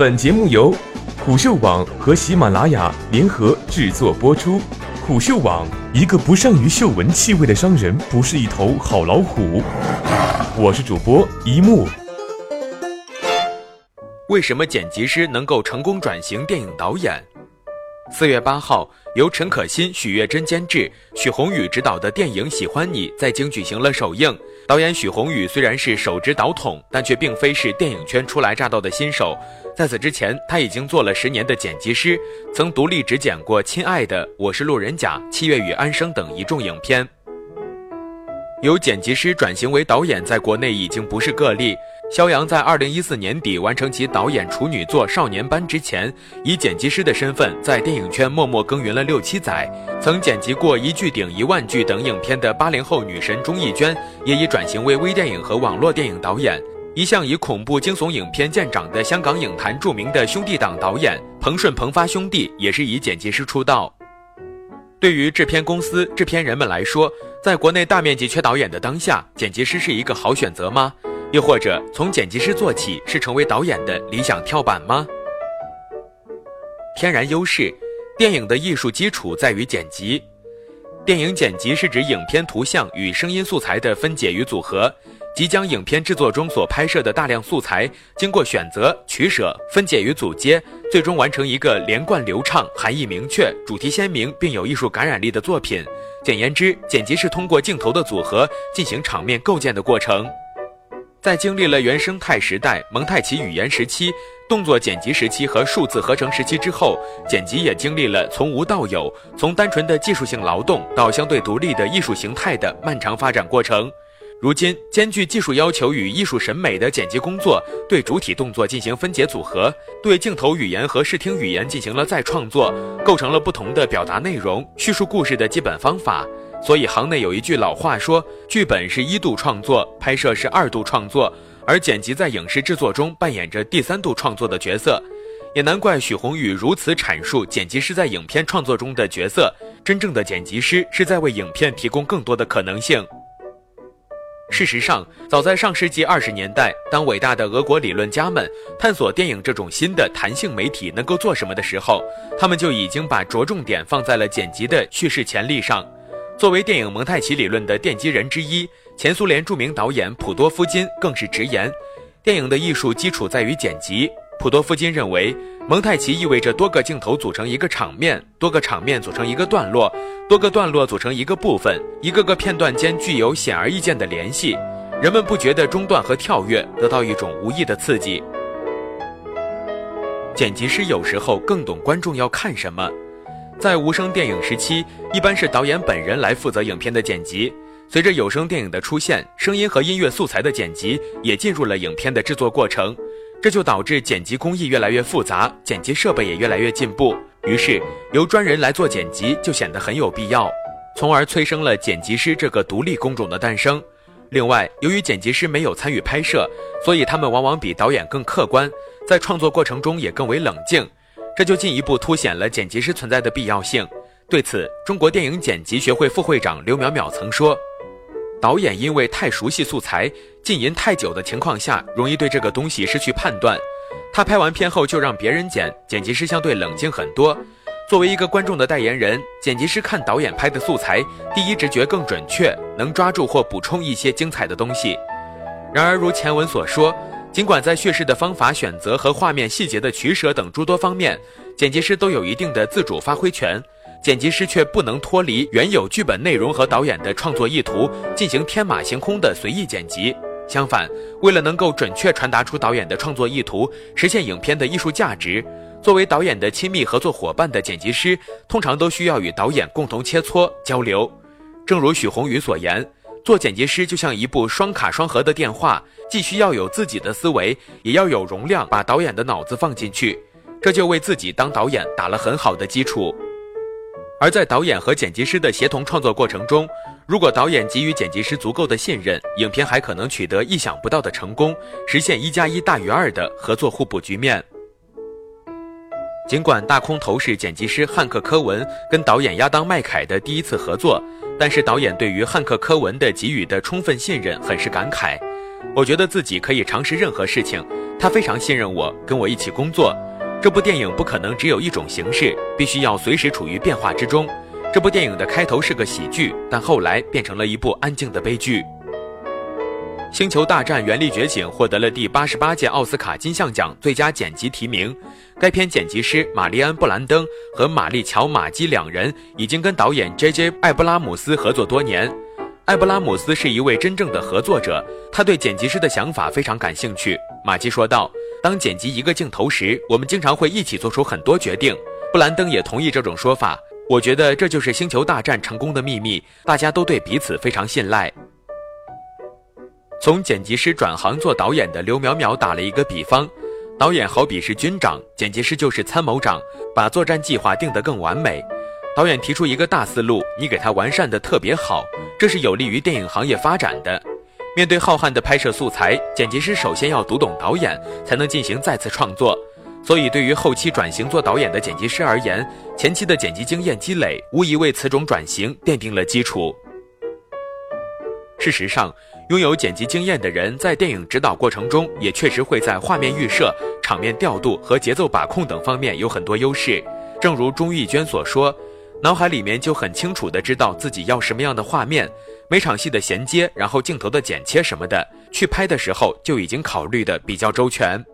本节目由虎嗅网和喜马拉雅联合制作播出。虎嗅网：一个不善于嗅闻气味的商人，不是一头好老虎。我是主播一木。为什么剪辑师能够成功转型电影导演？四月八号，由陈可辛、许月珍监制、许宏宇执导的电影《喜欢你》在京举行了首映。导演许宏宇虽然是手执导筒，但却并非是电影圈初来乍到的新手。在此之前，他已经做了十年的剪辑师，曾独立执剪过《亲爱的我是路人甲》《七月与安生》等一众影片。由剪辑师转型为导演，在国内已经不是个例。肖阳在二零一四年底完成其导演处女作《少年班》之前，以剪辑师的身份在电影圈默默耕耘了六七载。曾剪辑过《一句顶一万句》等影片的八零后女神钟意娟，也已转型为微电影和网络电影导演。一向以恐怖惊悚影片见长的香港影坛著名的兄弟党导演彭顺、彭发兄弟，也是以剪辑师出道。对于制片公司、制片人们来说，在国内大面积缺导演的当下，剪辑师是一个好选择吗？又或者从剪辑师做起是成为导演的理想跳板吗？天然优势，电影的艺术基础在于剪辑。电影剪辑是指影片图像与声音素材的分解与组合，即将影片制作中所拍摄的大量素材，经过选择、取舍、分解与组接，最终完成一个连贯流畅、含义明确、主题鲜明并有艺术感染力的作品。简言之，剪辑是通过镜头的组合进行场面构建的过程。在经历了原生态时代、蒙太奇语言时期、动作剪辑时期和数字合成时期之后，剪辑也经历了从无到有、从单纯的技术性劳动到相对独立的艺术形态的漫长发展过程。如今，兼具技术要求与艺术审美的剪辑工作，对主体动作进行分解组合，对镜头语言和视听语言进行了再创作，构成了不同的表达内容、叙述故事的基本方法。所以，行内有一句老话说：“剧本是一度创作，拍摄是二度创作，而剪辑在影视制作中扮演着第三度创作的角色。”也难怪许宏宇如此阐述剪辑师在影片创作中的角色。真正的剪辑师是在为影片提供更多的可能性。事实上，早在上世纪二十年代，当伟大的俄国理论家们探索电影这种新的弹性媒体能够做什么的时候，他们就已经把着重点放在了剪辑的叙事潜力上。作为电影蒙太奇理论的奠基人之一，前苏联著名导演普多夫金更是直言：电影的艺术基础在于剪辑。普多夫金认为，蒙太奇意味着多个镜头组成一个场面，多个场面组成一个段落，多个段落组成一个部分，一个个片段间具有显而易见的联系，人们不觉得中断和跳跃，得到一种无意的刺激。剪辑师有时候更懂观众要看什么，在无声电影时期，一般是导演本人来负责影片的剪辑。随着有声电影的出现，声音和音乐素材的剪辑也进入了影片的制作过程。这就导致剪辑工艺越来越复杂，剪辑设备也越来越进步。于是，由专人来做剪辑就显得很有必要，从而催生了剪辑师这个独立工种的诞生。另外，由于剪辑师没有参与拍摄，所以他们往往比导演更客观，在创作过程中也更为冷静，这就进一步凸显了剪辑师存在的必要性。对此，中国电影剪辑学会副会长刘淼淼曾说。导演因为太熟悉素材，浸淫太久的情况下，容易对这个东西失去判断。他拍完片后就让别人剪，剪辑师相对冷静很多。作为一个观众的代言人，剪辑师看导演拍的素材，第一直觉更准确，能抓住或补充一些精彩的东西。然而，如前文所说，尽管在叙事的方法选择和画面细节的取舍等诸多方面，剪辑师都有一定的自主发挥权。剪辑师却不能脱离原有剧本内容和导演的创作意图进行天马行空的随意剪辑。相反，为了能够准确传达出导演的创作意图，实现影片的艺术价值，作为导演的亲密合作伙伴的剪辑师，通常都需要与导演共同切磋交流。正如许宏宇所言，做剪辑师就像一部双卡双核的电话，既需要有自己的思维，也要有容量把导演的脑子放进去，这就为自己当导演打了很好的基础。而在导演和剪辑师的协同创作过程中，如果导演给予剪辑师足够的信任，影片还可能取得意想不到的成功，实现一加一大于二的合作互补局面。尽管《大空头》是剪辑师汉克·科文跟导演亚当·麦凯的第一次合作，但是导演对于汉克·科文的给予的充分信任很是感慨。我觉得自己可以尝试任何事情。他非常信任我，跟我一起工作。这部电影不可能只有一种形式，必须要随时处于变化之中。这部电影的开头是个喜剧，但后来变成了一部安静的悲剧。《星球大战：原力觉醒》获得了第八十八届奥斯卡金像奖最佳剪辑提名。该片剪辑师玛丽安·布兰登和玛丽乔·马基两人已经跟导演 J.J. 艾布拉姆斯合作多年。艾布拉姆斯是一位真正的合作者，他对剪辑师的想法非常感兴趣。马基说道。当剪辑一个镜头时，我们经常会一起做出很多决定。布兰登也同意这种说法。我觉得这就是《星球大战》成功的秘密，大家都对彼此非常信赖。从剪辑师转行做导演的刘淼淼打了一个比方：导演好比是军长，剪辑师就是参谋长，把作战计划定得更完美。导演提出一个大思路，你给他完善的特别好，这是有利于电影行业发展的。面对浩瀚的拍摄素材，剪辑师首先要读懂导演，才能进行再次创作。所以，对于后期转型做导演的剪辑师而言，前期的剪辑经验积累无疑为此种转型奠定了基础。事实上，拥有剪辑经验的人在电影指导过程中，也确实会在画面预设、场面调度和节奏把控等方面有很多优势。正如钟玉娟所说。脑海里面就很清楚的知道自己要什么样的画面，每场戏的衔接，然后镜头的剪切什么的，去拍的时候就已经考虑的比较周全。